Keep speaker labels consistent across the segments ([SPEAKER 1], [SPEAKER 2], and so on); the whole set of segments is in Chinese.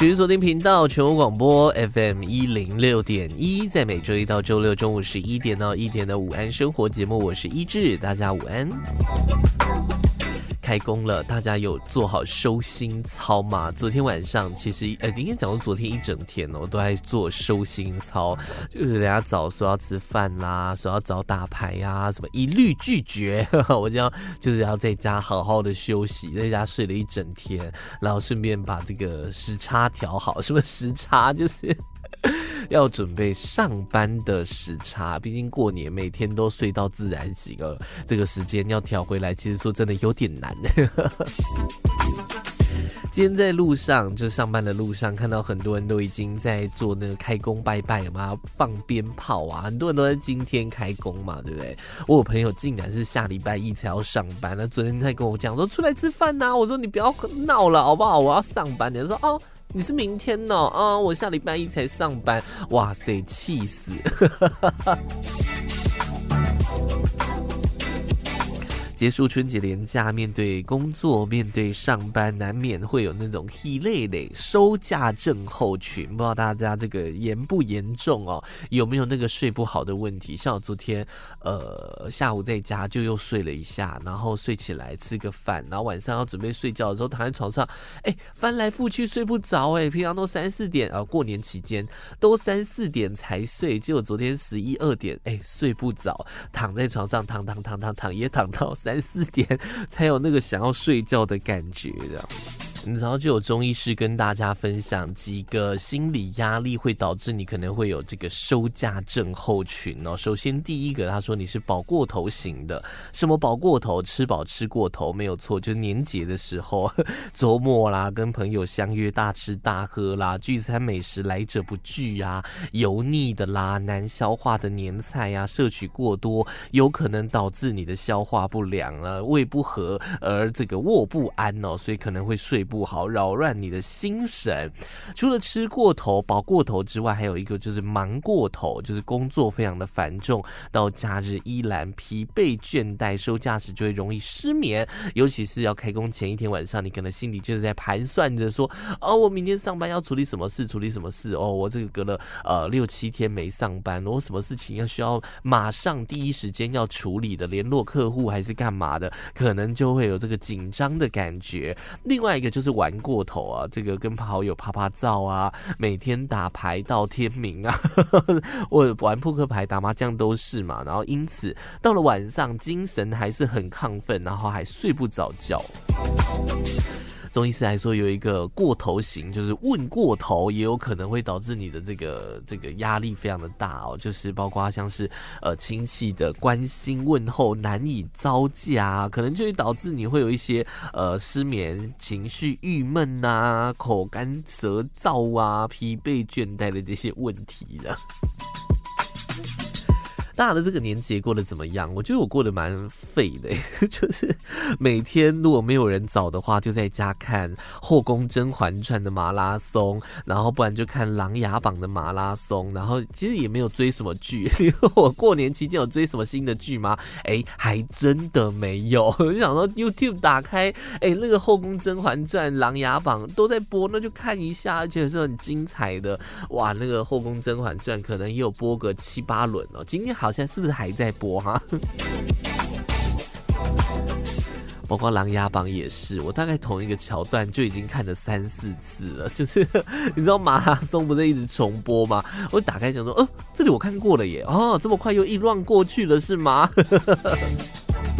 [SPEAKER 1] 持续锁定频道全国广播 FM 一零六点一，在每周一到周六中午十一点到一点的午安生活节目，我是一志，大家午安。开工了，大家有做好收心操吗？昨天晚上其实呃，应该讲到昨天一整天哦，都在做收心操，就是人家早说要吃饭啦，说要早打牌呀、什么一律拒绝。我这样就是要在家好好的休息，在家睡了一整天，然后顺便把这个时差调好。什么时差？就是。要准备上班的时差，毕竟过年每天都睡到自然醒了，这个时间要调回来，其实说真的有点难。今天在路上，就上班的路上，看到很多人都已经在做那个开工拜拜嘛，放鞭炮啊，很多人都在今天开工嘛，对不对？我有朋友竟然是下礼拜一才要上班，那昨天在跟我讲说出来吃饭呐，我说你不要闹了好不好？我要上班，你说哦。你是明天呢？啊，我下礼拜一才上班，哇塞，气死！结束春节连假，面对工作，面对上班，难免会有那种疲累累、收假症候群。不知道大家这个严不严重哦？有没有那个睡不好的问题？像我昨天，呃，下午在家就又睡了一下，然后睡起来吃个饭，然后晚上要准备睡觉的时候躺在床上，哎，翻来覆去睡不着，哎，平常都三四点啊，过年期间都三四点才睡，结果昨天十一二点，哎，睡不着，躺在床上躺躺躺躺躺，也躺到三。三四点才有那个想要睡觉的感觉的。你知道就有中医师跟大家分享几个心理压力会导致你可能会有这个收假症候群哦。首先第一个，他说你是饱过头型的，什么饱过头？吃饱吃过头没有错，就年节的时候，周末啦，跟朋友相约大吃大喝啦，聚餐美食来者不拒啊，油腻的啦，难消化的年菜呀，摄取过多，有可能导致你的消化不良啊，胃不和而这个卧不安哦，所以可能会睡。不好，扰乱你的心神。除了吃过头、饱过头之外，还有一个就是忙过头，就是工作非常的繁重，到假日依然疲惫倦怠，收假时就会容易失眠。尤其是要开工前一天晚上，你可能心里就是在盘算着说：哦，我明天上班要处理什么事，处理什么事？哦，我这个隔了呃六七天没上班，我什么事情要需要马上第一时间要处理的，联络客户还是干嘛的，可能就会有这个紧张的感觉。另外一个就。就是玩过头啊，这个跟好友啪啪照啊，每天打牌到天明啊，我玩扑克牌、打麻将都是嘛，然后因此到了晚上精神还是很亢奋，然后还睡不着觉。中医师来说，有一个过头型，就是问过头，也有可能会导致你的这个这个压力非常的大哦。就是包括像是呃亲戚的关心问候难以招架，可能就会导致你会有一些呃失眠、情绪郁闷呐、口干舌燥啊、疲惫倦怠的这些问题了。大的这个年节过得怎么样？我觉得我过得蛮废的，就是每天如果没有人找的话，就在家看《后宫甄嬛传》的马拉松，然后不然就看《琅琊榜》的马拉松，然后其实也没有追什么剧。我过年期间有追什么新的剧吗？哎，还真的没有。我就想说 YouTube 打开，哎，那个《后宫甄嬛传》《琅琊榜》都在播，那就看一下，而且是很精彩的。哇，那个《后宫甄嬛传》可能也有播个七八轮哦。今天好。好像是不是还在播哈？包括《琅琊榜》也是，我大概同一个桥段就已经看了三四次了。就是 你知道马拉松不是一直重播吗？我打开想说，哦，这里我看过了耶！哦，这么快又一乱过去了是吗？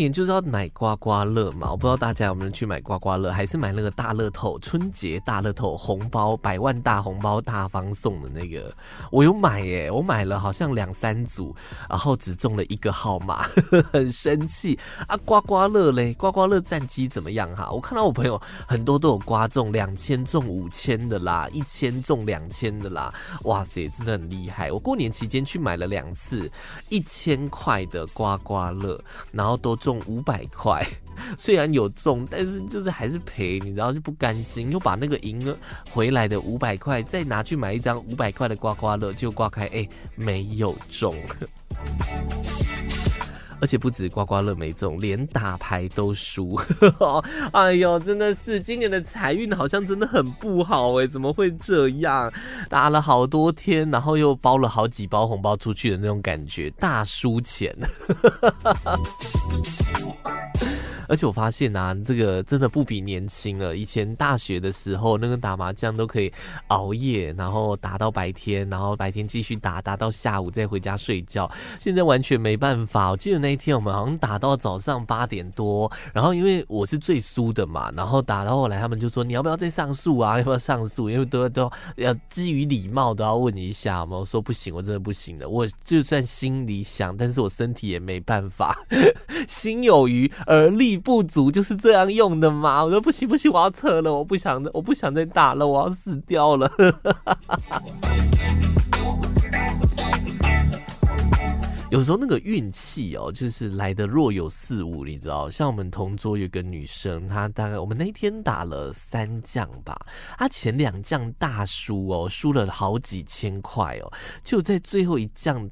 [SPEAKER 1] 年就是要买刮刮乐嘛，我不知道大家有没有去买刮刮乐，还是买那个大乐透，春节大乐透红包，百万大红包大方送的那个，我有买耶，我买了好像两三组，然后只中了一个号码，很生气啊！刮刮乐嘞，刮刮乐战绩怎么样哈？我看到我朋友很多都有刮中两千中五千的啦，一千中两千的啦，哇塞，真的很厉害！我过年期间去买了两次一千块的刮刮乐，然后都中中五百块，虽然有中，但是就是还是赔，你知道就不甘心，又把那个赢了回来的五百块再拿去买一张五百块的刮刮乐，就刮开，哎、没有中。而且不止刮刮乐没中，连打牌都输。哎呦，真的是今年的财运好像真的很不好哎，怎么会这样？打了好多天，然后又包了好几包红包出去的那种感觉，大输钱。而且我发现啊，这个真的不比年轻了。以前大学的时候，那个打麻将都可以熬夜，然后打到白天，然后白天继续打，打到下午再回家睡觉。现在完全没办法。我记得那一天我们好像打到早上八点多，然后因为我是最输的嘛，然后打到后来他们就说，你要不要再上诉啊？要不要上诉？因为都要都要基于礼貌都要问一下嘛。我说不行，我真的不行的。我就算心里想，但是我身体也没办法。心有余而力不足就是这样用的吗？我说不行不行，我要撤了，我不想我不想再打了，我要死掉了。有时候那个运气哦，就是来的若有似无，你知道？像我们同桌有个女生，她大概我们那天打了三将吧，她前两将大输哦，输了好几千块哦，就在最后一将。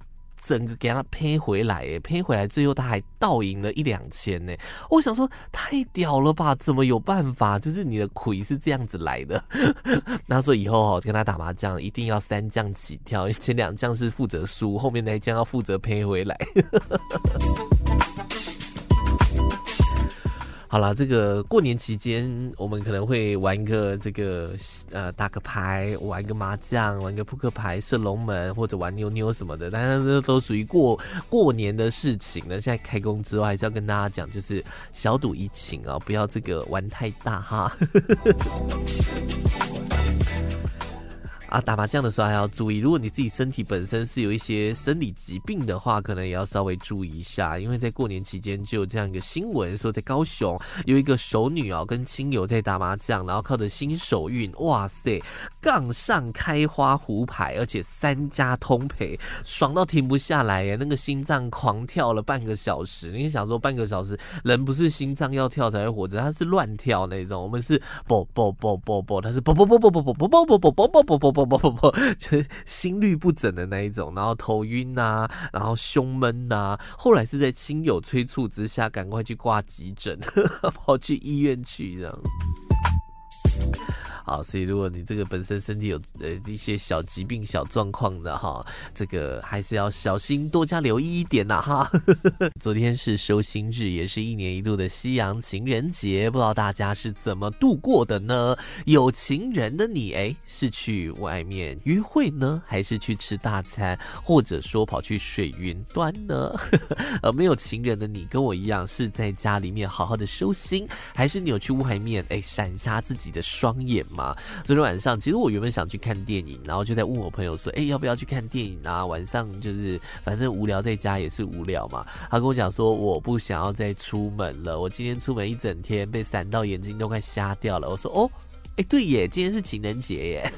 [SPEAKER 1] 整个给他赔回来，哎，赔回来，最后他还倒赢了一两千呢。我想说，太屌了吧？怎么有办法？就是你的亏是这样子来的。他说以后哦，跟他打麻将一定要三将起跳，前两将是负责输，后面那一将要负责赔回来。好了，这个过年期间，我们可能会玩一个这个呃打个牌，玩个麻将，玩个扑克牌，射龙门或者玩妞妞什么的，但是这都属于过过年的事情了。现在开工之后，还是要跟大家讲，就是小赌怡情啊，不要这个玩太大哈。啊，打麻将的时候还要注意，如果你自己身体本身是有一些生理疾病的话，可能也要稍微注意一下。因为在过年期间就有这样一个新闻，说在高雄有一个熟女啊，跟亲友在打麻将，然后靠着新手运，哇塞，杠上开花胡牌，而且三家通赔，爽到停不下来耶，那个心脏狂跳了半个小时。你想说半个小时，人不是心脏要跳才会活着，他是乱跳那种。我们是啵啵啵啵啵，他是啵啵啵啵啵啵啵啵啵啵啵啵啵。不不不不，就是心率不整的那一种，然后头晕呐、啊，然后胸闷呐、啊，后来是在亲友催促之下，赶快去挂急诊，跑去医院去这样。好，所以如果你这个本身身体有呃一些小疾病、小状况的哈，这个还是要小心，多加留意一点呐哈。昨天是收心日，也是一年一度的西洋情人节，不知道大家是怎么度过的呢？有情人的你，哎，是去外面约会呢，还是去吃大餐，或者说跑去水云端呢？呃，没有情人的你，跟我一样是在家里面好好的收心，还是你有去外面哎闪瞎自己的双眼吗？昨天晚上，其实我原本想去看电影，然后就在问我朋友说：“哎，要不要去看电影啊？晚上就是反正无聊，在家也是无聊嘛。”他跟我讲说：“我不想要再出门了，我今天出门一整天，被闪到眼睛都快瞎掉了。”我说：“哦，哎，对耶，今天是情人节耶。”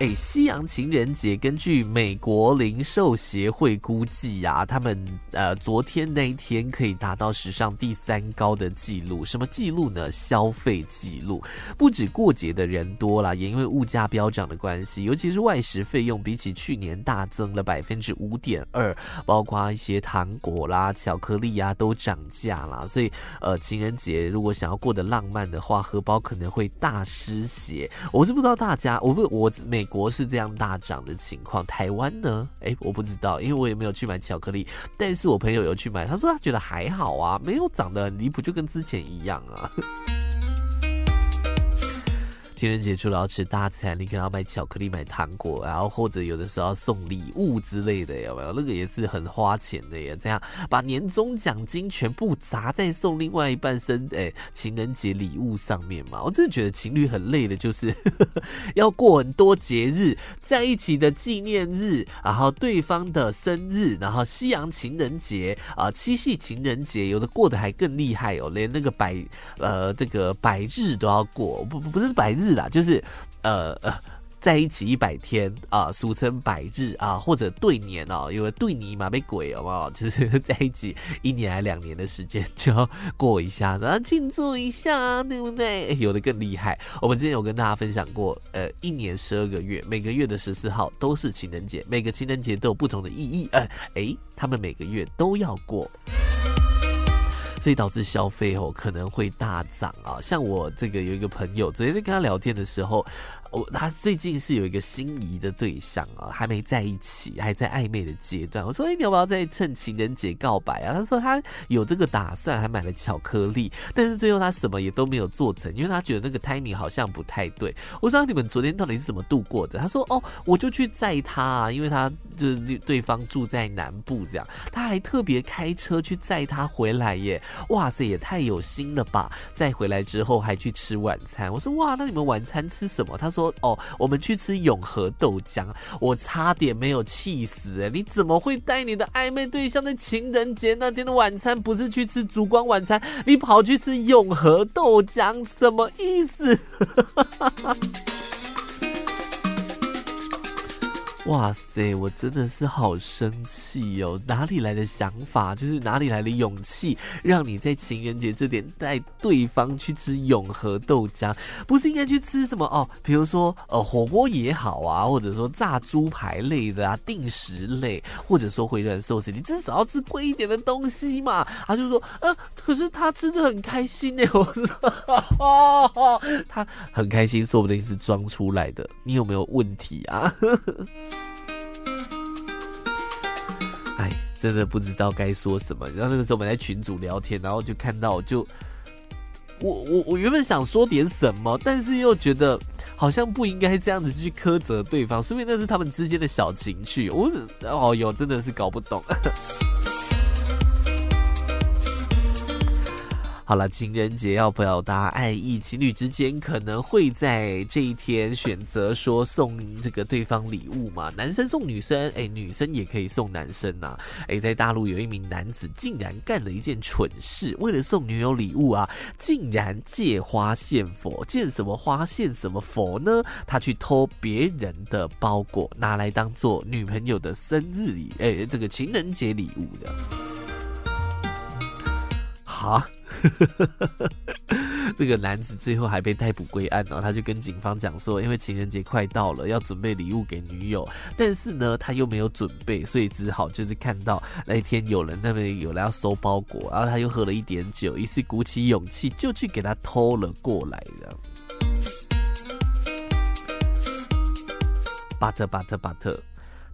[SPEAKER 1] 哎，西洋情人节，根据美国零售协会估计、啊，他们呃昨天那一天可以达到史上第三高的记录。什么记录呢？消费记录。不止过节的人多了，也因为物价飙涨的关系，尤其是外食费用比起去年大增了百分之五点二，包括一些糖果啦、巧克力呀、啊、都涨价啦。所以呃，情人节如果想要过得浪漫的话，荷包可能会大失血。我是不知道大家，我不我每。国是这样大涨的情况，台湾呢？哎，我不知道，因为我也没有去买巧克力。但是我朋友有去买，他说他觉得还好啊，没有涨得很离谱，就跟之前一样啊。情人节除了要吃大餐，你给他买巧克力、买糖果，然后或者有的时候要送礼物之类的，有没有？那个也是很花钱的耶。这样把年终奖金全部砸在送另外一半生诶情人节礼物上面嘛？我真的觉得情侣很累的，就是 要过很多节日在一起的纪念日，然后对方的生日，然后西洋情人节啊、七夕情人节，有的过得还更厉害哦，连那个百呃这个百日都要过，不不不是百日啦，就是呃呃。在一起一百天啊，俗称百日啊，或者对年哦，因为对你嘛被鬼好不好？就是 在一起一年还两年的时间就要过一下，然后庆祝一下，对不对？有的更厉害。我们之前有跟大家分享过，呃，一年十二个月，每个月的十四号都是情人节，每个情人节都有不同的意义。呃，诶，他们每个月都要过。所以导致消费哦可能会大涨啊，像我这个有一个朋友，昨天在跟他聊天的时候，我他最近是有一个心仪的对象啊，还没在一起，还在暧昧的阶段。我说，哎，你要不要再趁情人节告白啊？他说他有这个打算，还买了巧克力，但是最后他什么也都没有做成，因为他觉得那个 timing 好像不太对。我说你们昨天到底是怎么度过的？他说哦，我就去载他啊，因为他就是对方住在南部，这样他还特别开车去载他回来耶。哇塞，也太有心了吧！再回来之后还去吃晚餐。我说哇，那你们晚餐吃什么？他说说哦，我们去吃永和豆浆。我差点没有气死哎！你怎么会带你的暧昧对象在情人节那天的晚餐不是去吃烛光晚餐，你跑去吃永和豆浆，什么意思？哇塞，我真的是好生气哦！哪里来的想法？就是哪里来的勇气，让你在情人节这点带对方去吃永和豆浆？不是应该去吃什么哦？比如说呃火锅也好啊，或者说炸猪排类的啊，定食类，或者说回转寿司，你至少要吃贵一点的东西嘛。他就说呃，可是他吃的很开心呢。我说，他很开心，说不定是装出来的。你有没有问题啊？真的不知道该说什么。然后那个时候我们在群组聊天，然后就看到就我我我原本想说点什么，但是又觉得好像不应该这样子去苛责对方，说明那是他们之间的小情趣。我哦哟，真的是搞不懂。好了，情人节要表达爱意，情侣之间可能会在这一天选择说送这个对方礼物嘛？男生送女生，哎，女生也可以送男生呐。哎，在大陆有一名男子竟然干了一件蠢事，为了送女友礼物啊，竟然借花献佛，见什么花献什么佛呢？他去偷别人的包裹，拿来当做女朋友的生日礼，哎，这个情人节礼物的。好。这个男子最后还被逮捕归案呢，他就跟警方讲说，因为情人节快到了，要准备礼物给女友，但是呢，他又没有准备，所以只好就是看到那一天有人那边有人要收包裹，然后他又喝了一点酒，于是鼓起勇气就去给他偷了过来的。巴特巴特巴特，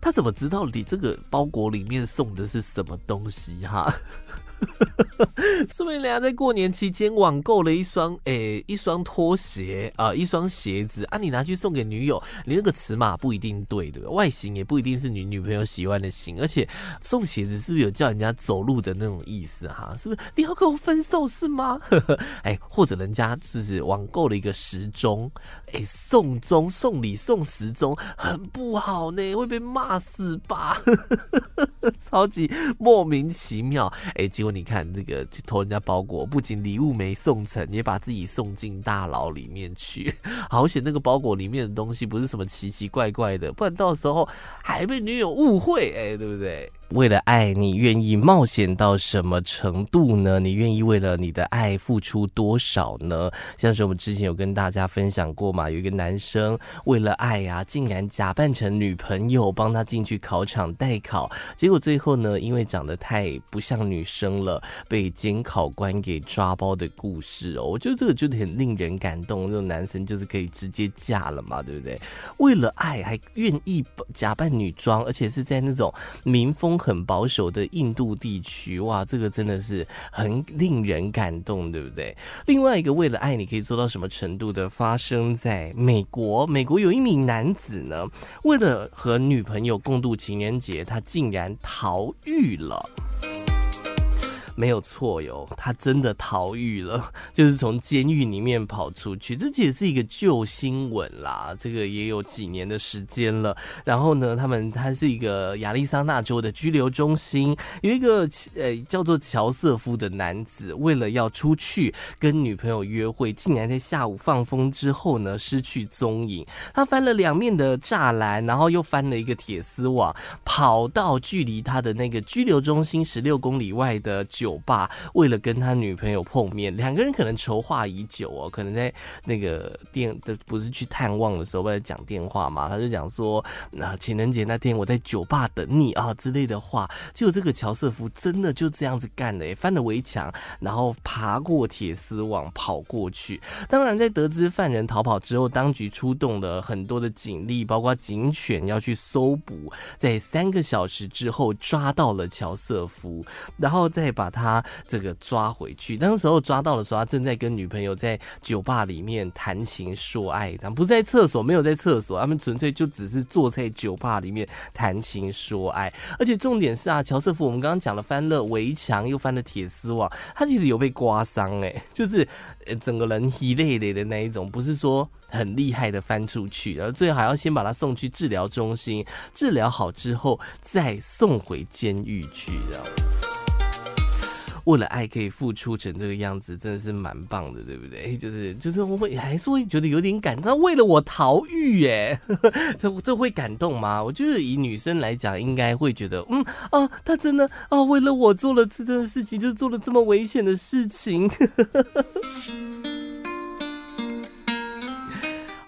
[SPEAKER 1] 他怎么知道你这个包裹里面送的是什么东西哈？说明人家在过年期间网购了一双诶、一双拖鞋啊，一双鞋子啊，你拿去送给女友，你那个尺码不一定对，对不对？外形也不一定是你女朋友喜欢的型，而且送鞋子是不是有叫人家走路的那种意思哈？是不是你要跟我分手是吗？哎、或者人家就是网购了一个时钟，哎、送钟送礼送时钟很不好呢，会被骂死吧？超级莫名其妙，哎、欸，结果你看这个去偷人家包裹，不仅礼物没送成，也把自己送进大牢里面去。好险那个包裹里面的东西不是什么奇奇怪怪的，不然到时候还被女友误会，哎、对不对？为了爱，你愿意冒险到什么程度呢？你愿意为了你的爱付出多少呢？像是我们之前有跟大家分享过嘛，有一个男生为了爱啊，竟然假扮成女朋友帮他进去考场代考，结果最后呢，因为长得太不像女生了，被监考官给抓包的故事哦。我觉得这个就很令人感动，这种男生就是可以直接嫁了嘛，对不对？为了爱还愿意假扮女装，而且是在那种民
[SPEAKER 2] 风很保守的印度地区，哇，这个真的是很令人感动，对不对？另外一个为了爱你可以做到什么程度的，发生在美国。美国有一名男子呢，为了和女朋友共度情人节，他竟然逃狱了。没有错哟，他真的逃狱了，就是从监狱里面跑出去。这也是一个旧新闻啦，这个也有几年的时间了。然后呢，他们他是一个亚利桑那州的拘留中心，有一个呃叫做乔瑟夫的男子，为了要出去跟女朋友约会，竟然在下午放风之后呢失去踪影。他翻了两面的栅栏，然后又翻了一个铁丝网，跑到距离他的那个拘留中心十六公里外的酒吧，为了跟他女朋友碰面，两个人可能筹划已久哦，可能在那个电的不是去探望的时候，为了讲电话嘛，他就讲说，那情人节那天我在酒吧等你啊之类的话。结果这个乔瑟夫真的就这样子干了，翻了围墙，然后爬过铁丝网跑过去。当然，在得知犯人逃跑之后，当局出动了很多的警力，包括警犬要去搜捕，在三个小时之后抓到了乔瑟夫，然后再把。他这个抓回去，当时候抓到的时候，他正在跟女朋友在酒吧里面谈情说爱，他不是在厕所，没有在厕所，他们纯粹就只是坐在酒吧里面谈情说爱。而且重点是啊，乔瑟夫，我们刚刚讲了翻了围墙，又翻了铁丝网，他其实有被刮伤哎，就是整个人一累累的那一种，不是说很厉害的翻出去，然后最后还要先把他送去治疗中心，治疗好之后再送回监狱去，知道吗？为了爱可以付出成这个样子，真的是蛮棒的，对不对？就是就是我会还是会觉得有点感动。为了我逃狱，耶，这这会感动吗？我觉得以女生来讲，应该会觉得，嗯啊，他真的啊，为了我做了这件事情，就做了这么危险的事情。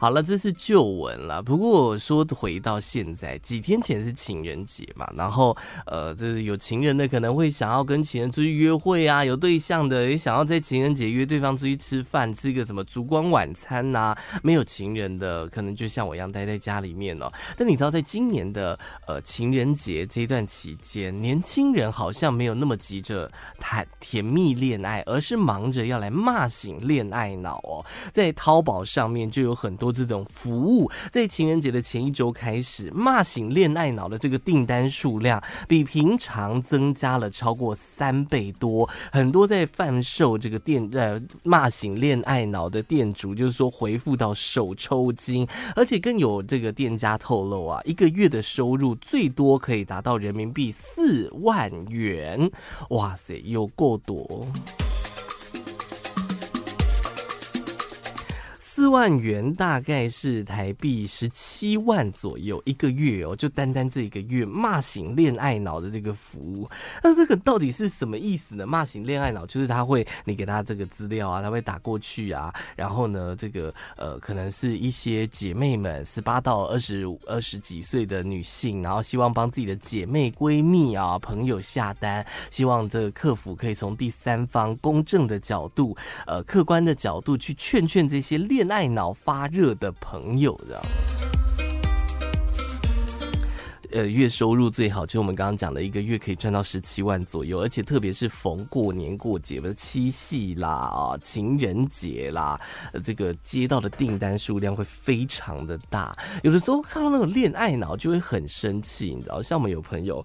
[SPEAKER 2] 好了，这是旧闻了。不过说回到现在，几天前是情人节嘛，然后呃，就是有情人的可能会想要跟情人出去约会啊，有对象的也想要在情人节约对方出去吃饭，吃个什么烛光晚餐呐、没有情人的可能就像我一样待在家里面哦。但你知道，在今年的呃情人节这段期间，年轻人好像没有那么急着谈甜蜜恋爱，而是忙着要来骂醒恋爱脑哦。在淘宝上面就有很多。这种服务在情人节的前一周开始，骂醒恋爱脑的这个订单数量比平常增加了超过三倍多。很多在贩售这个店呃骂醒恋爱脑的店主，就是说回复到手抽筋，而且更有这个店家透露啊，一个月的收入最多可以达到人民币四万元。哇塞，有够多！四万元大概是台币十七万左右一个月哦，就单单这一个月骂醒恋爱脑的这个服务，那这个到底是什么意思呢？骂醒恋爱脑就是他会，你给他这个资料啊，他会打过去啊，然后呢，这个呃，可能是一些姐妹们十八到二十、二十几岁的女性，然后希望帮自己的姐妹、闺蜜啊、朋友下单，希望这个客服可以从第三方公正的角度，呃，客观的角度去劝劝这些恋。爱脑发热的朋友的，呃，月收入最好，就我们刚刚讲的一个月可以赚到十七万左右，而且特别是逢过年过节的七夕啦、啊情人节啦，这个接到的订单数量会非常的大。有的时候看到那种恋爱脑就会很生气，你知道，像我们有朋友。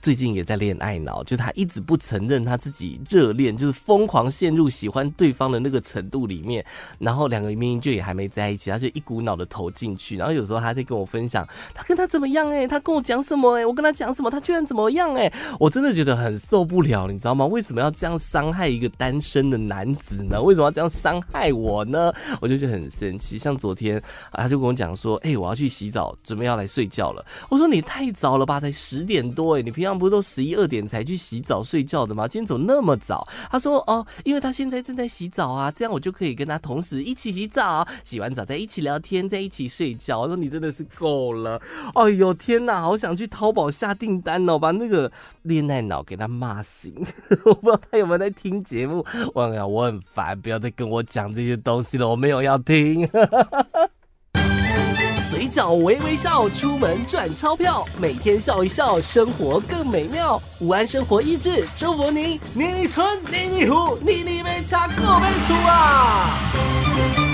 [SPEAKER 2] 最近也在恋爱脑，就他一直不承认他自己热恋，就是疯狂陷入喜欢对方的那个程度里面。然后两个明明就也还没在一起，他就一股脑的投进去。然后有时候他在跟我分享他跟他怎么样哎、他跟我讲什么哎、我跟他讲什么，他居然怎么样哎、我真的觉得很受不了，你知道吗？为什么要这样伤害一个单身的男子呢？为什么要这样伤害我呢？我就觉得很生气。像昨天啊他就跟我讲说，哎、我要去洗澡，准备要来睡觉了。我说你太早了吧，才十点多哎、你平常。样不都十一二点才去洗澡睡觉的吗？今天怎么那么早？他说：“哦，因为他现在正在洗澡啊，这样我就可以跟他同时一起洗澡，洗完澡再一起聊天，再一起睡觉。”我说：“你真的是够了！哎呦天哪，好想去淘宝下订单哦，把那个恋爱脑给他骂醒。我不知道他有没有在听节目。我讲我很烦，不要再跟我讲这些东西了，我没有要听。”
[SPEAKER 3] 嘴角微微笑，出门赚钞票，每天笑一笑，生活更美妙。午安生活益智，祝福您年年春，年年福，年年没差，各位出啊！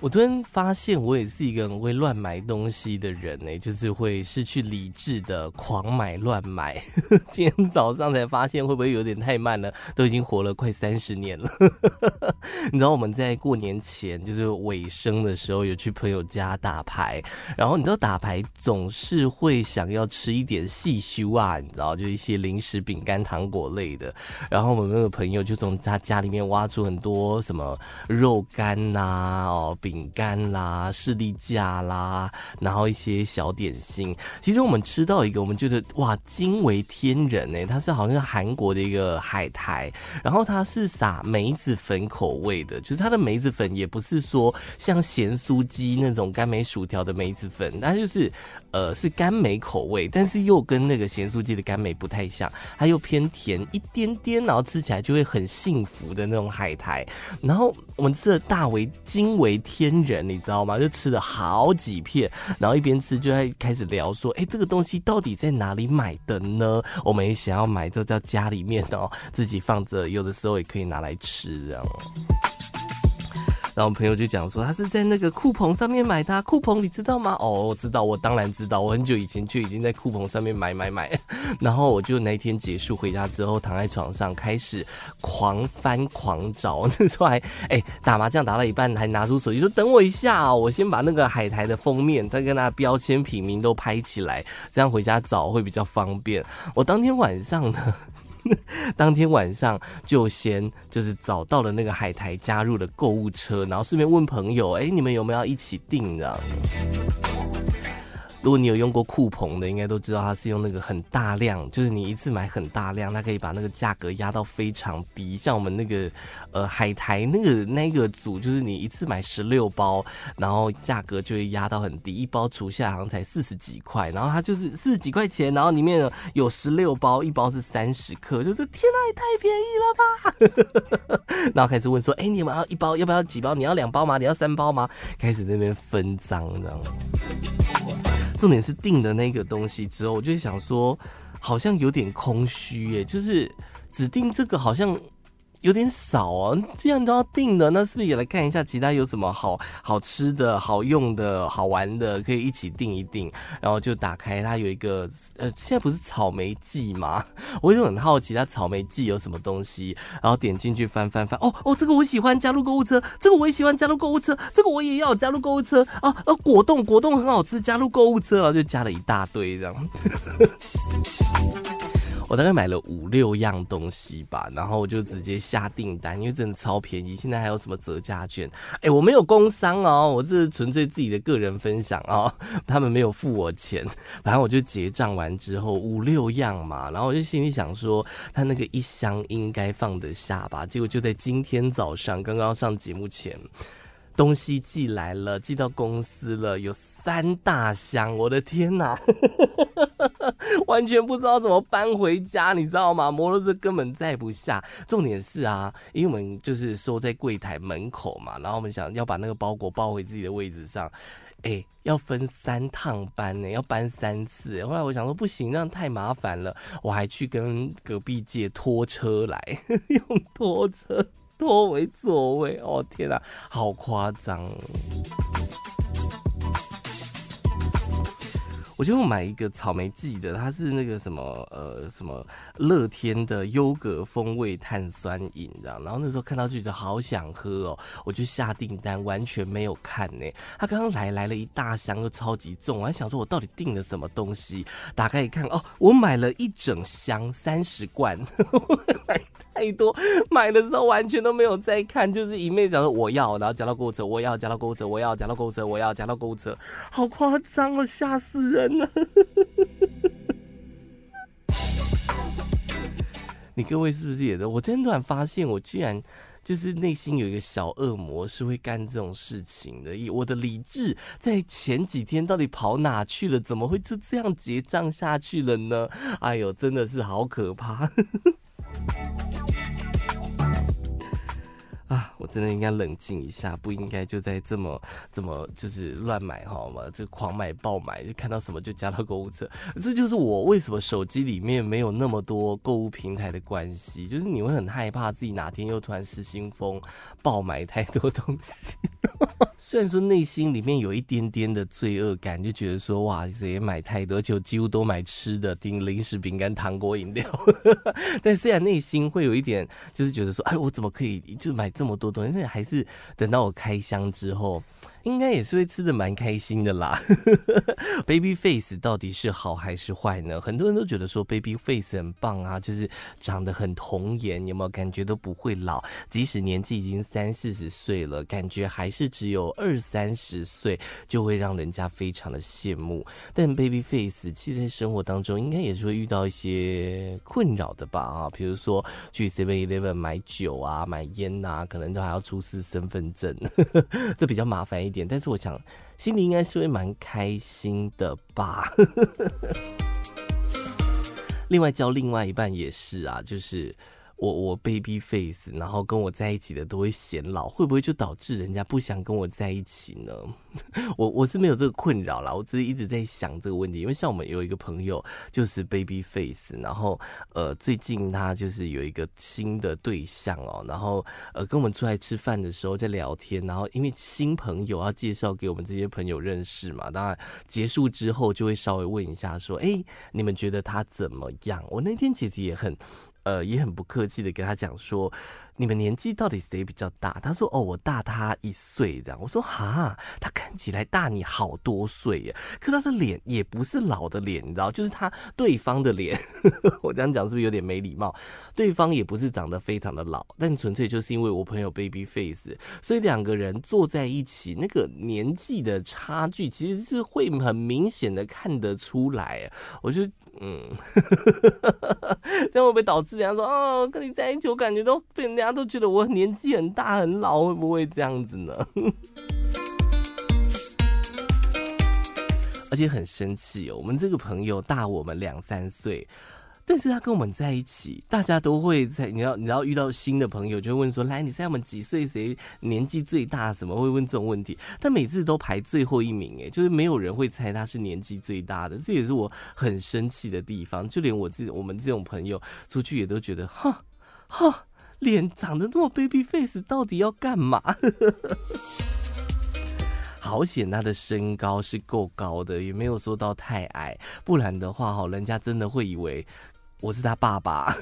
[SPEAKER 2] 我突然发现，我也是一个很会乱买东西的人呢，就是会失去理智的狂买乱买。今天早上才发现，会不会有点太慢了？都已经活了快三十年了。你知道我们在过年前就是尾声的时候，有去朋友家打牌，然后你知道打牌总是会想要吃一点细修啊，你知道，就一些零食、饼干、糖果类的。然后我们那个朋友就从他家里面挖出很多什么肉干呐、哦饼。饼干啦、士力架啦，然后一些小点心。其实我们吃到一个，我们觉得哇，惊为天人呢。它是好像是韩国的一个海苔，然后它是撒梅子粉口味的，就是它的梅子粉也不是说像咸酥鸡那种干梅薯条的梅子粉，它就是呃是甘梅口味，但是又跟那个咸酥鸡的甘梅不太像，它又偏甜一点点，然后吃起来就会很幸福的那种海苔。然后我们吃的大为惊为天。人，你知道吗？就吃了好几片，然后一边吃就在开始聊说：“哎，这个东西到底在哪里买的呢？”我们也想要买，就在家里面哦，自己放着，有的时候也可以拿来吃，这样。然后朋友就讲说，他是在那个酷澎上面买的，酷澎你知道吗？哦，我知道，我当然知道，我很久以前就已经在酷澎上面买买买。然后我就那一天结束回家之后，躺在床上开始狂翻狂找，那时候还哎打麻将打到一半，还拿出手机说等我一下哦，我先把那个海苔的封面再跟那标签品名都拍起来，这样回家找会比较方便。我当天晚上呢。当天晚上就先就是找到了那个海苔，加入了购物车，然后顺便问朋友，哎，你们有没有要一起订的？如果你有用过酷澎的，应该都知道它是用那个很大量，就是你一次买很大量，它可以把那个价格压到非常低。像我们那个呃海苔那个那个组，就是你一次买十六包，然后价格就会压到很低，一包除下好像才四十几块，然后它就是四十几块钱，然后里面有十六包，一包是三十克，就是天哪，也太便宜了吧！然后开始问说，哎，你们要一包，要不要几包？你要两包吗？你要三包吗？开始那边分赃，你知道吗。重点是定的那个东西之后，我就想说，好像有点空虚耶，就是只定这个好像。有点少啊，既然都要订的，那是不是也来看一下其他有什么好好吃的、好用的、好玩的，可以一起订一订？然后就打开它有一个呃，现在不是草莓季吗？我就很好奇它草莓季有什么东西，然后点进去翻翻翻，哦哦，这个我喜欢，加入购物车，这个我也喜欢，加入购物车，这个我也要加入购物车啊啊！果冻果冻很好吃，加入购物车，然后就加了一大堆这样。我大概买了五六样东西吧，然后我就直接下订单，因为真的超便宜。现在还有什么折价券？哎、我没有工商哦，我这是纯粹自己的个人分享哦。他们没有付我钱，反正我就结账完之后五六样嘛，然后我就心里想说，他那个一箱应该放得下吧。结果就在今天早上，刚刚上节目前。东西寄来了，寄到公司了，有三大箱，我的天哪，完全不知道怎么搬回家，你知道吗？摩托车根本载不下。重点是啊，因为我们就是收在柜台门口嘛，然后我们想要把那个包裹抱回自己的位置上，哎，要分三趟搬呢，要搬三次。后来我想说不行，那样太麻烦了，我还去跟隔壁借拖车来，用拖车。拖为座位，哦天哪，好夸张！我就买一个草莓季的，它是那个什么呃什么乐天的优格风味碳酸饮，这样。然后那时候看到就觉得好想喝哦，我就下订单，完全没有看呢。他刚刚来来了一大箱，又超级重，我还想说我到底订了什么东西？打开一看，哦，我买了一整箱三十罐。呵 呵太多，买的时候完全都没有在看，就是一面讲说我要，然后加到购物车，我要加到购物车，我要加到购物车，我要加到购物车，好夸张哦，吓死人了！你各位是不是也都？我今天突然发现，我居然就是内心有一个小恶魔是会干这种事情的。我的理智在前几天到底跑哪去了？怎么会就这样结账下去了呢？哎呦，真的是好可怕！啊，我真的应该冷静一下，不应该就在这么这么就是乱买好吗？就狂买爆买，就看到什么就加到购物车。这就是我为什么手机里面没有那么多购物平台的关系，就是你会很害怕自己哪天又突然失心疯爆买太多东西。虽然说内心里面有一点点的罪恶感，就觉得说哇，谁买太多，就几乎都买吃的、订零食、饼干、糖果、饮料。但虽然内心会有一点，就是觉得说，哎，我怎么可以就买这么多东西？但还是等到我开箱之后。应该也是会吃的蛮开心的啦。Baby face 到底是好还是坏呢？很多人都觉得说 Baby face 很棒啊，就是长得很童颜，有没有感觉都不会老？即使年纪已经三四十岁了，感觉还是只有二三十岁，就会让人家非常的羡慕。但 Baby face 其实在生活当中应该也是会遇到一些困扰的吧？啊，比如说去 Seven Eleven 买酒啊、买烟啊，可能都还要出示身份证，这比较麻烦一点。但是我想心里应该是会蛮开心的吧。另外交另外一半也是啊，就是。我我 baby face，然后跟我在一起的都会显老，会不会就导致人家不想跟我在一起呢？我我是没有这个困扰啦，我只是一直在想这个问题。因为像我们有一个朋友就是 baby face，然后呃最近他就是有一个新的对象哦，然后呃跟我们出来吃饭的时候在聊天，然后因为新朋友要介绍给我们这些朋友认识嘛，当然结束之后就会稍微问一下说，哎，你们觉得他怎么样？我那天其实也很。呃，也很不客气的跟他讲说。你们年纪到底谁比较大？他说：“哦，我大他一岁。”这样我说：“哈，他看起来大你好多岁耶，可他的脸也不是老的脸，你知道，就是他对方的脸。我这样讲是不是有点没礼貌？对方也不是长得非常的老，但纯粹就是因为我朋友 baby face，所以两个人坐在一起，那个年纪的差距其实是会很明显的看得出来。我就嗯，这样会不会导致人家说哦，跟你在一起，我感觉都被人家。都觉得我年纪很大很老，会不会这样子呢？而且很生气哦，我们这个朋友大我们两三岁，但是他跟我们在一起，大家都会在你要你要遇到新的朋友，就会问说：“来，你猜我们几岁？谁年纪最大？”什么会问这种问题？但每次都排最后一名，哎，就是没有人会猜他是年纪最大的，这也是我很生气的地方。就连我自己，我们这种朋友出去也都觉得，哈，哈。脸长得那么 baby face，到底要干嘛？好险他的身高是够高的，也没有说到太矮，不然的话，哈，人家真的会以为我是他爸爸。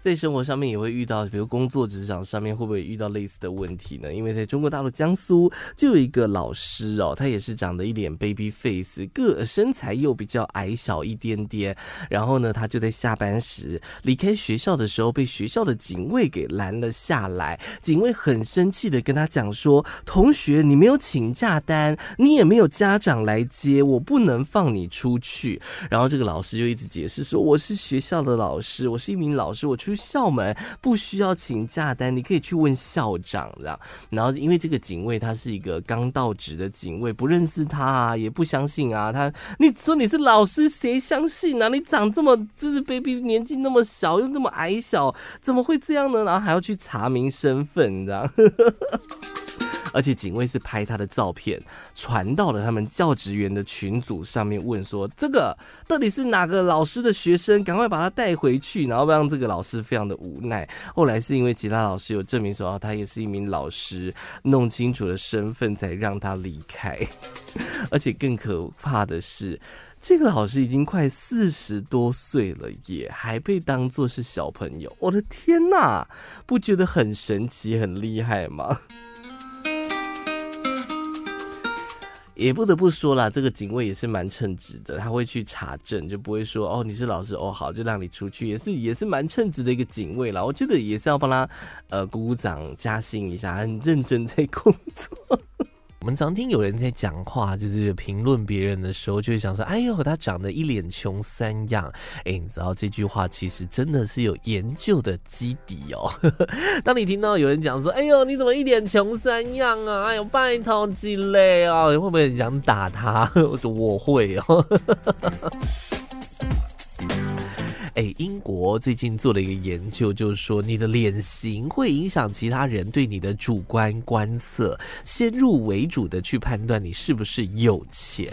[SPEAKER 2] 在生活上面也会遇到，比如工作职场上面会不会遇到类似的问题呢？因为在中国大陆江苏就有一个老师哦，他也是长得一脸 baby face，个身材又比较矮小一点点。然后呢，他就在下班时离开学校的时候，被学校的警卫给拦了下来。警卫很生气的跟他讲说：“同学，你没有请假单，你也没有家长来接，我不能放你出去。”然后这个老师就一直解释说：“我是学校的老师，我是一名老师，我去。”出校门不需要请假单，你可以去问校长这样。然后因为这个警卫他是一个刚到职的警卫，不认识他啊，也不相信啊。他你说你是老师，谁相信啊？你长这么就是 baby 年纪那么小，又那么矮小，怎么会这样呢？然后还要去查明身份，你知道。而且警卫是拍他的照片传到了他们教职员的群组上面，问说这个到底是哪个老师的学生？赶快把他带回去。然后让这个老师非常的无奈。后来是因为其他老师有证明说他也是一名老师，弄清楚了身份才让他离开。而且更可怕的是，这个老师已经快四十多岁了，也还被当作是小朋友。我的天哪，不觉得很神奇、很厉害吗？也不得不说啦，这个警卫也是蛮称职的，他会去查证，就不会说哦，你是老师哦，好，就让你出去，也是也是蛮称职的一个警卫啦。我觉得也是要帮他呃鼓鼓掌加薪一下，很认真在工作。我们常听有人在讲话，就是评论别人的时候，就会想说：“哎呦，他长得一脸穷酸样。”哎，你知道这句话其实真的是有研究的基底哦。当你听到有人讲说：“哎呦，你怎么一脸穷酸样啊？”哎呦，拜托鸡肋哦，你会不会很想打他？我 说我会哦。
[SPEAKER 1] 哎，英国最近做了一个研究，就是说你的脸型会影响其他人对你的主观观测，先入为主的去判断你是不是有钱。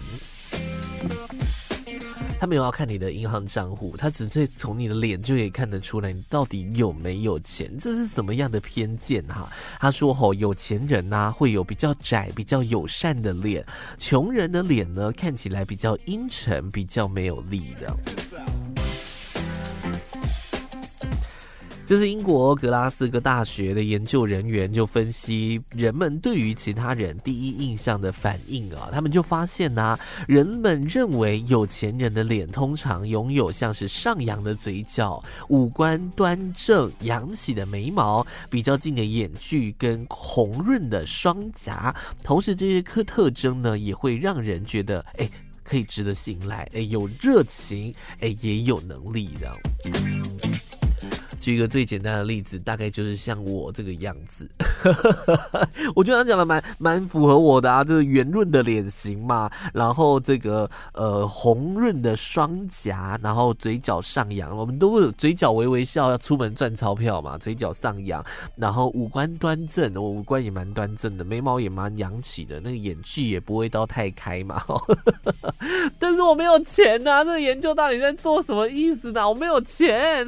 [SPEAKER 1] 他没有要看你的银行账户，他只是从你的脸就可以看得出来你到底有没有钱。这是什么样的偏见哈？他说吼，有钱人呐会有比较窄、比较友善的脸，穷人的脸呢看起来比较阴沉、比较没有力的。这是英国格拉斯哥大学的研究人员就分析人们对于其他人第一印象的反应啊，他们就发现呐、啊，人们认为有钱人的脸通常拥有像是上扬的嘴角、五官端正、扬起的眉毛、比较近的眼距跟红润的双颊，同时这些特特征呢，也会让人觉得哎，可以值得信赖，哎，有热情，哎，也有能力的。举一个最简单的例子，大概就是像我这个样子，我觉得他讲的蛮蛮符合我的啊，就是圆润的脸型嘛，然后这个呃红润的双颊，然后嘴角上扬，我们都有嘴角微微笑，要出门赚钞票嘛，嘴角上扬，然后五官端正，我五官也蛮端正的，眉毛也蛮扬起的，那个眼距也不会到太开嘛，但是我没有钱呐、啊，这个研究到底在做什么意思呢？我没有钱。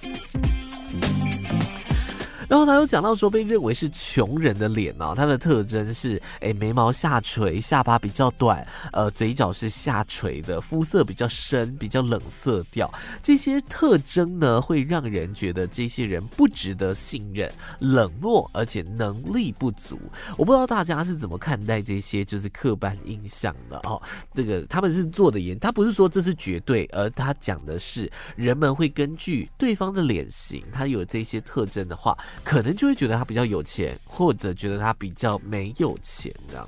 [SPEAKER 1] 然后他又讲到说，被认为是穷人的脸啊，它的特征是，诶，眉毛下垂，下巴比较短，呃，嘴角是下垂的，肤色比较深，比较冷色调。这些特征呢，会让人觉得这些人不值得信任，冷漠，而且能力不足。我不知道大家是怎么看待这些就是刻板印象的哦。这个他们是做的研，他不是说这是绝对，而他讲的是人们会根据对方的脸型，他有这些特征的话。可能就会觉得他比较有钱，或者觉得他比较没有钱，这样。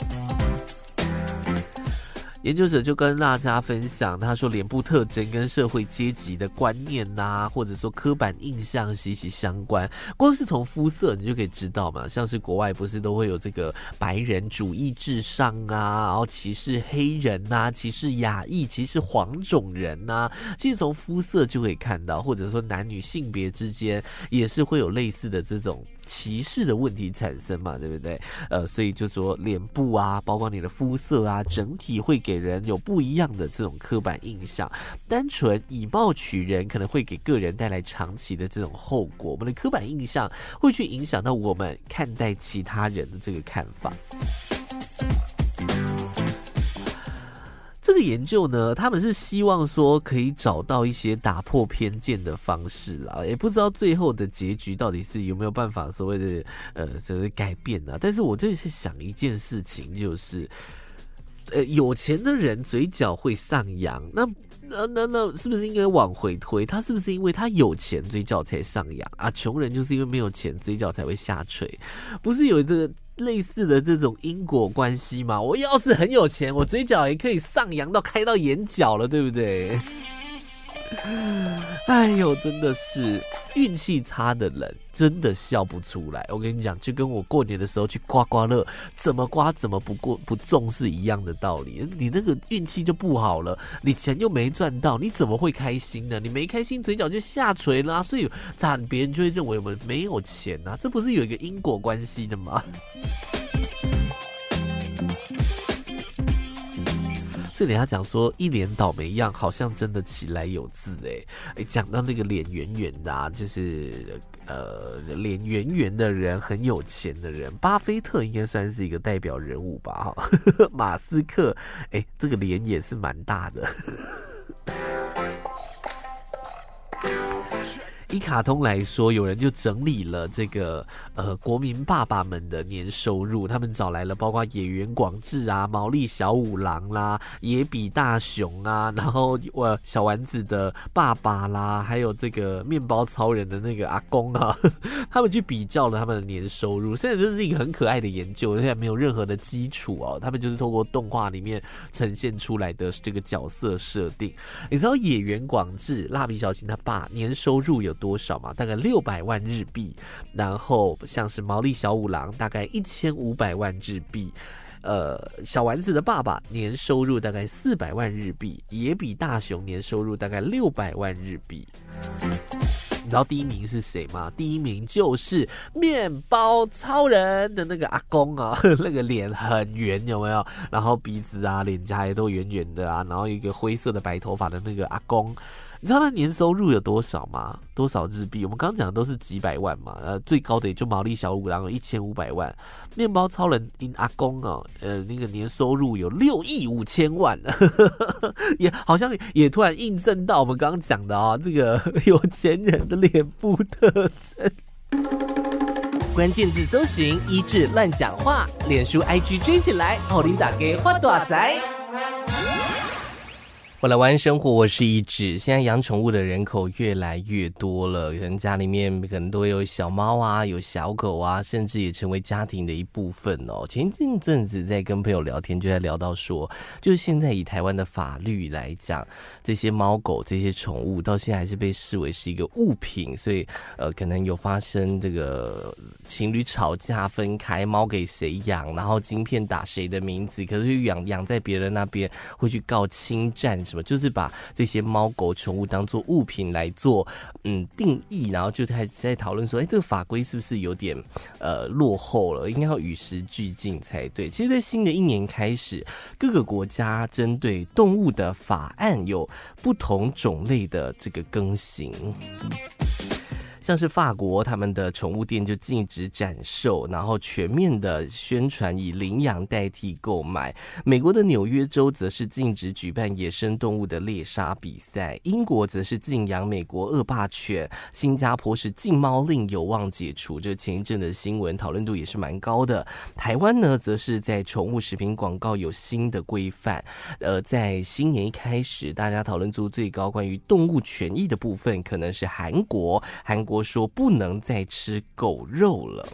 [SPEAKER 1] 研究者就跟大家分享，他说脸部特征跟社会阶级的观念呐、或者说刻板印象息息相关。光是从肤色你就可以知道嘛，像是国外不是都会有这个白人主义至上啊，然后歧视黑人呐、歧视亚裔，歧视黄种人呐、其实从肤色就可以看到，或者说男女性别之间也是会有类似的这种。歧视的问题产生嘛，对不对？呃，所以就说脸部啊，包括你的肤色啊，整体会给人有不一样的这种刻板印象。单纯以貌取人，可能会给个人带来长期的这种后果。我们的刻板印象会去影响到我们看待其他人的这个看法。这个研究呢，他们是希望说可以找到一些打破偏见的方式啦，也不知道最后的结局到底是有没有办法所谓的呃，所谓改变啊。但是我就是想一件事情，就是呃，有钱的人嘴角会上扬，那那那那是不是应该往回推？他是不是因为他有钱嘴角才上扬啊？穷人就是因为没有钱嘴角才会下垂？不是有一个？类似的这种因果关系嘛，我要是很有钱，我嘴角也可以上扬到开到眼角了，对不对？哎呦，真的是运气差的人真的笑不出来。我跟你讲，就跟我过年的时候去刮刮乐，怎么刮怎么不过不中是一样的道理。你那个运气就不好了，你钱又没赚到，你怎么会开心呢？你没开心，嘴角就下垂啦。所以咋别人就会认为我们没有钱啊？这不是有一个因果关系的吗？所以人家讲说一脸倒霉样，好像真的起来有字哎，讲到那个脸圆圆的啊，就是呃脸圆圆的人很有钱的人，巴菲特应该算是一个代表人物吧哈，马斯克哎，这个脸也是蛮大的。以卡通来说，有人就整理了这个呃国民爸爸们的年收入，他们找来了包括野原广志啊、毛利小五郎啦、野比大雄啊，然后我小丸子的爸爸啦，还有这个面包超人的那个阿公啊，他们去比较了他们的年收入。现在这是一个很可爱的研究，现在没有任何的基础哦，他们就是透过动画里面呈现出来的这个角色设定。你知道野原广志蜡笔小新他爸年收入有多少嘛？大概六百万日币，然后像是毛利小五郎大概一千五百万日币，呃，小丸子的爸爸年收入大概四百万日币，也比大雄年收入大概六百万日币。你知道第一名是谁吗？第一名就是面包超人的那个阿公啊，那个脸很圆，有没有？然后鼻子啊、脸颊也都圆圆的啊，然后一个灰色的白头发的那个阿公。你知道他年收入有多少吗？多少日币？我们刚刚讲的都是几百万嘛，呃，最高的也就毛利小五郎有一千五百万，面包超人因阿公啊，呃，那个年收入有六亿五千万，也好像也突然印证到我们刚刚讲的啊、这个 有钱人的脸部特征。
[SPEAKER 2] 关键字搜寻一致乱讲话，脸书 IG 追起来，奥林打给花大仔。我来玩生活，我是一志。现在养宠物的人口越来越多了，可能家里面可能都有小猫啊，有小狗啊，甚至也成为家庭的一部分哦。前一阵子在跟朋友聊天，就在聊到说，就是现在以台湾的法律来讲，这些猫狗这些宠物到现在还是被视为是一个物品，所以呃，可能有发生这个情侣吵架分开，猫给谁养，然后晶片打谁的名字，可是养养在别人那边会去告侵占。什么就是把这些猫狗宠物当做物品来做嗯定义，然后就在在讨论说，哎，这个法规是不是有点呃落后了？应该要与时俱进才对。其实，在新的一年开始，各个国家针对动物的法案有不同种类的这个更新。像是法国，他们的宠物店就禁止展售，然后全面的宣传以领养代替购买。美国的纽约州则是禁止举办野生动物的猎杀比赛，英国则是禁养美国恶霸犬，新加坡是禁猫令有望解除。这前一阵的新闻讨论度也是蛮高的。台湾呢，则是在宠物食品广告有新的规范。呃，在新年一开始，大家讨论度最高关于动物权益的部分，可能是韩国，韩国。我说不能再吃狗肉了。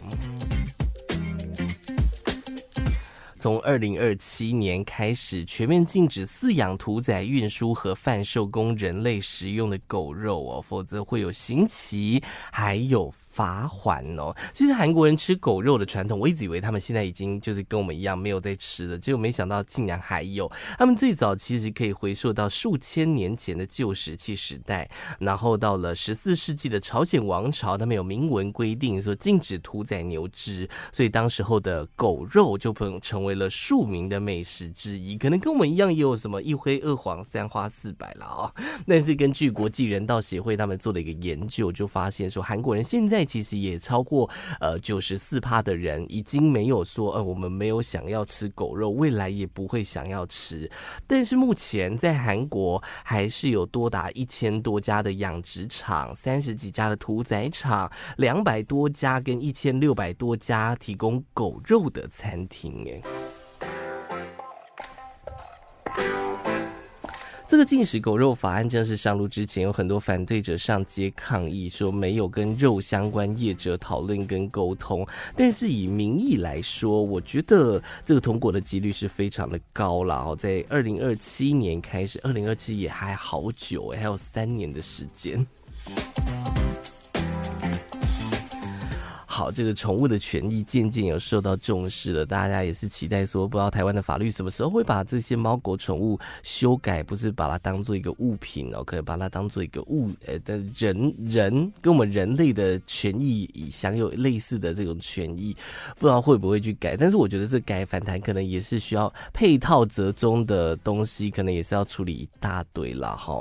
[SPEAKER 2] 从二零二七年开始，全面禁止饲养、屠宰、运输和贩售供人类食用的狗肉哦，否则会有刑期，还有罚锾哦。其实韩国人吃狗肉的传统，我一直以为他们现在已经就是跟我们一样没有在吃了，结果没想到竟然还有。他们最早其实可以回溯到数千年前的旧石器时代，然后到了十四世纪的朝鲜王朝，他们有明文规定说禁止屠宰牛只，所以当时候的狗肉就不能成为。了庶民的美食之一，可能跟我们一样，也有什么一灰二黄三花四白了啊。但是根据国际人道协会他们做的一个研究，就发现说，韩国人现在其实也超过呃九十四趴的人已经没有说呃我们没有想要吃狗肉，未来也不会想要吃。但是目前在韩国还是有多达一千多家的养殖场，三十几家的屠宰场，两百多家跟一千六百多家提供狗肉的餐厅，哎。这个禁食狗肉法案正式上路之前，有很多反对者上街抗议，说没有跟肉相关业者讨论跟沟通。但是以民意来说，我觉得这个通过的几率是非常的高了。哦，在二零二七年开始，二零二七也还好久，还有三年的时间。好，这个宠物的权益渐渐有受到重视了，大家也是期待说，不知道台湾的法律什么时候会把这些猫狗宠物修改，不是把它当做一个物品哦，可以把它当做一个物呃的人人跟我们人类的权益享有类似的这种权益，不知道会不会去改？但是我觉得这改反弹可能也是需要配套折中的东西，可能也是要处理一大堆了哈。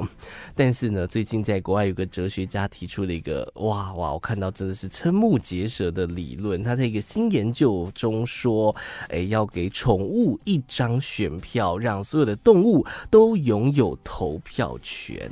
[SPEAKER 2] 但是呢，最近在国外有个哲学家提出了一个哇哇，我看到真的是瞠目结舌。的理论，他在一个新研究中说，诶，要给宠物一张选票，让所有的动物都拥有投票权。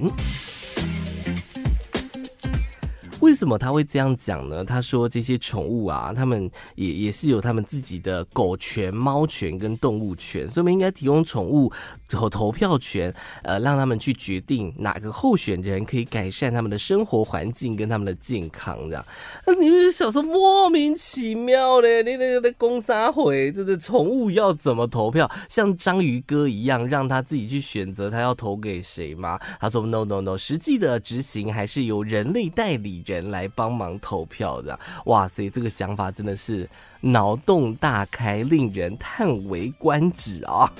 [SPEAKER 2] 为什么他会这样讲呢？他说这些宠物啊，他们也也是有他们自己的狗权、猫权跟动物权，所以我们应该提供宠物投投票权，呃，让他们去决定哪个候选人可以改善他们的生活环境跟他们的健康，这样。那你们就想说莫名其妙嘞，你那个公杀回，这是宠物要怎么投票？像章鱼哥一样，让他自己去选择他要投给谁吗？他说 no no no，实际的执行还是由人类代理。
[SPEAKER 1] 人来帮忙投票的。哇塞，这个想法真的是脑洞大开，令人叹为观止啊！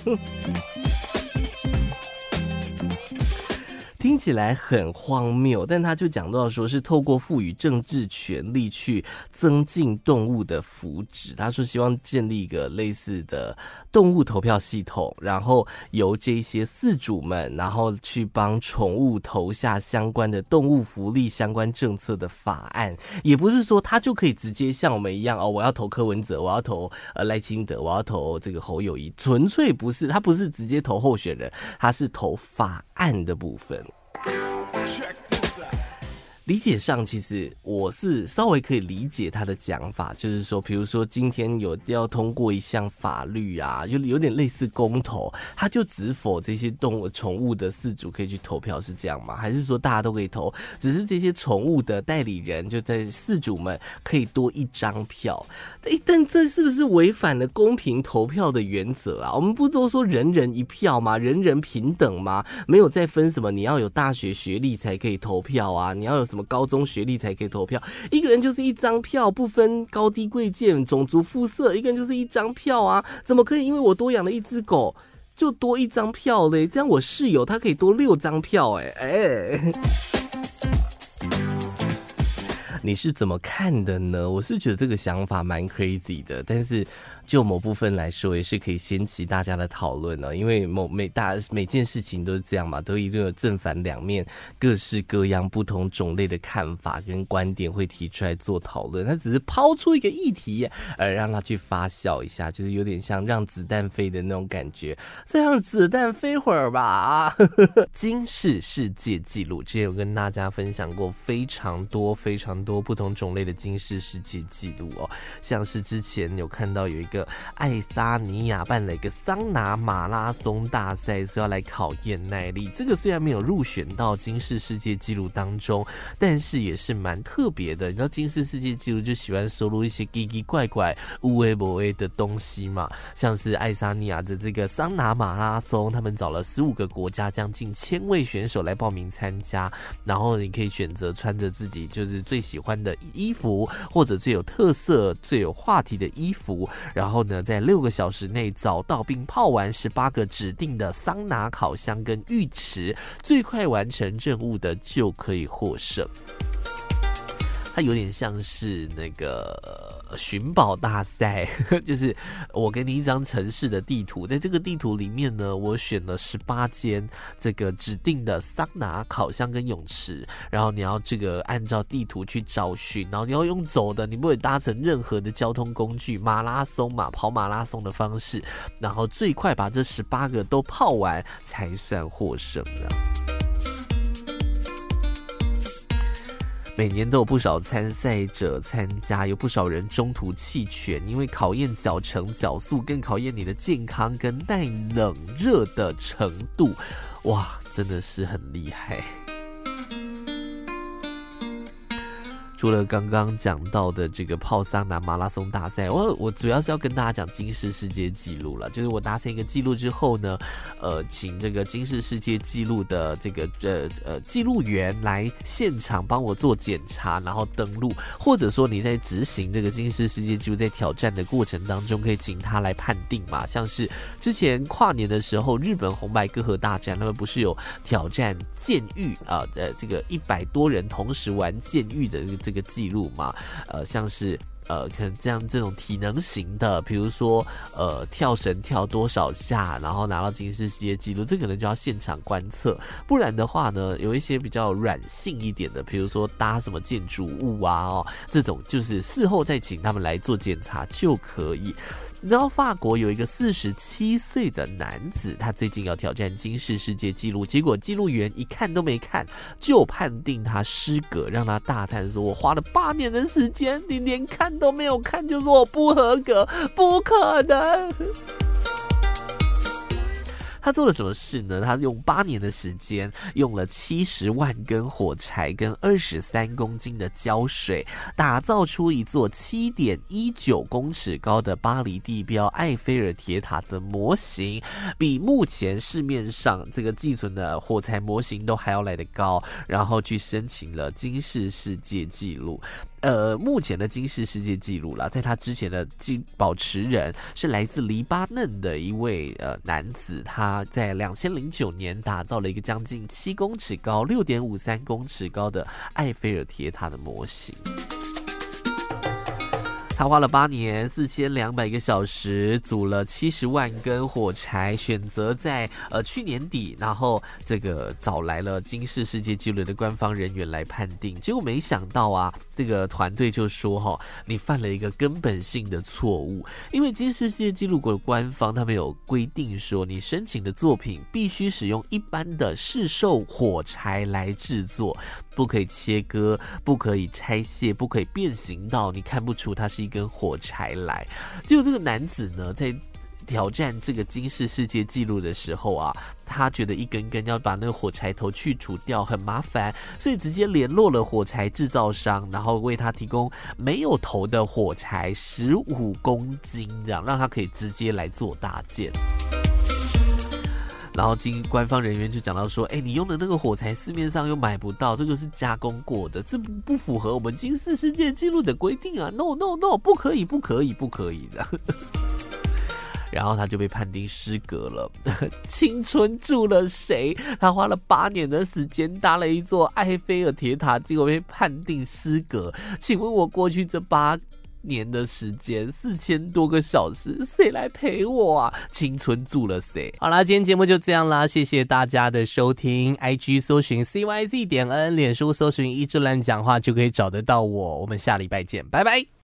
[SPEAKER 1] 听起来很荒谬，但他就讲到说是透过赋予政治权力去增进动物的福祉。他说希望建立一个类似的动物投票系统，然后由这些饲主们，然后去帮宠物投下相关的动物福利相关政策的法案。也不是说他就可以直接像我们一样哦，我要投柯文哲，我要投呃赖清德，我要投这个侯友谊，纯粹不是，他不是直接投候选人，他是投法案的部分。Check 理解上，其实我是稍微可以理解他的讲法，就是说，比如说今天有要通过一项法律啊，就有点类似公投，他就只否这些动物宠物的饲主可以去投票，是这样吗？还是说大家都可以投，只是这些宠物的代理人就在饲主们可以多一张票？但这是不是违反了公平投票的原则啊？我们不都说人人一票吗？人人平等吗？没有再分什么，你要有大学学历才可以投票啊？你要有什么？什么高中学历才可以投票？一个人就是一张票，不分高低贵贱、种族肤色，一个人就是一张票啊！怎么可以因为我多养了一只狗，就多一张票嘞？这样我室友他可以多六张票，欸，哎哎。你是怎么看的呢？我是觉得这个想法蛮 crazy 的，但是就某部分来说，也是可以掀起大家的讨论呢。因为某每大每件事情都是这样嘛，都一定有正反两面，各式各样不同种类的看法跟观点会提出来做讨论。他只是抛出一个议题，而让他去发酵一下，就是有点像让子弹飞的那种感觉。再让子弹飞会儿吧。金氏世界纪录之前有跟大家分享过非常多非常多。不同种类的金氏世界纪录哦，像是之前有看到有一个爱沙尼亚办了一个桑拿马拉松大赛，说要来考验耐力。这个虽然没有入选到金氏世界纪录当中，但是也是蛮特别的。你知道金氏世界纪录就喜欢收录一些奇奇怪怪、无微不微的东西嘛，像是爱沙尼亚的这个桑拿马拉松，他们找了十五个国家将近千位选手来报名参加，然后你可以选择穿着自己就是最喜欢。穿的衣服，或者最有特色、最有话题的衣服，然后呢，在六个小时内找到并泡完十八个指定的桑拿烤箱跟浴池，最快完成任务的就可以获胜。它有点像是那个。寻宝大赛 就是我给你一张城市的地图，在这个地图里面呢，我选了十八间这个指定的桑拿、烤箱跟泳池，然后你要这个按照地图去找寻，然后你要用走的，你不会搭乘任何的交通工具，马拉松嘛，跑马拉松的方式，然后最快把这十八个都泡完才算获胜的。每年都有不少参赛者参加，有不少人中途弃权，因为考验脚程、脚速，更考验你的健康跟耐冷热的程度。哇，真的是很厉害。除了刚刚讲到的这个泡桑拿马拉松大赛，我我主要是要跟大家讲金氏世界纪录了。就是我达成一个纪录之后呢，呃，请这个金氏世界纪录的这个呃呃记录员来现场帮我做检查，然后登录，或者说你在执行这个金氏世界纪录在挑战的过程当中，可以请他来判定嘛。像是之前跨年的时候，日本红白歌合大战，他们不是有挑战剑狱啊？呃，这个一百多人同时玩剑狱的。这个记录嘛，呃，像是呃，可能这样这种体能型的，比如说呃，跳绳跳多少下，然后拿到金丝世界记录，这可能就要现场观测。不然的话呢，有一些比较软性一点的，比如说搭什么建筑物啊，哦，这种就是事后再请他们来做检查就可以。你知道法国有一个四十七岁的男子，他最近要挑战金氏世界纪录，结果记录员一看都没看，就判定他失格，让他大叹说：“我花了八年的时间，你连看都没有看，就说我不合格，不可能。”他做了什么事呢？他用八年的时间，用了七十万根火柴跟二十三公斤的胶水，打造出一座七点一九公尺高的巴黎地标埃菲尔铁塔的模型，比目前市面上这个寄存的火柴模型都还要来得高，然后去申请了金氏世界纪录。呃，目前的金世世界纪录了，在他之前的记保持人是来自黎巴嫩的一位呃男子，他在两千零九年打造了一个将近七公尺高、六点五三公尺高的埃菲尔铁塔的模型。他花了八年四千两百个小时，组了七十万根火柴，选择在呃去年底，然后这个找来了金氏世界纪录的官方人员来判定。结果没想到啊，这个团队就说：“哈，你犯了一个根本性的错误，因为金氏世界纪录国的官方他们有规定说，你申请的作品必须使用一般的市售火柴来制作。”不可以切割，不可以拆卸，不可以变形到你看不出它是一根火柴来。结果这个男子呢，在挑战这个金氏世界纪录的时候啊，他觉得一根根要把那个火柴头去除掉很麻烦，所以直接联络了火柴制造商，然后为他提供没有头的火柴十五公斤，这样让他可以直接来做搭建。然后经官方人员就讲到说，哎，你用的那个火柴市面上又买不到，这个是加工过的，这不不符合我们金氏世界纪录的规定啊！No No No，不可以，不可以，不可以的。然后他就被判定失格了。青春住了谁？他花了八年的时间搭了一座埃菲尔铁塔，结果被判定失格。请问我过去这八年的时间，四千多个小时，谁来陪我啊？青春住了谁？好啦，今天节目就这样啦，谢谢大家的收听。IG 搜寻 CYZ 点 N，脸书搜寻一志乱讲话就可以找得到我。我们下礼拜见，拜拜。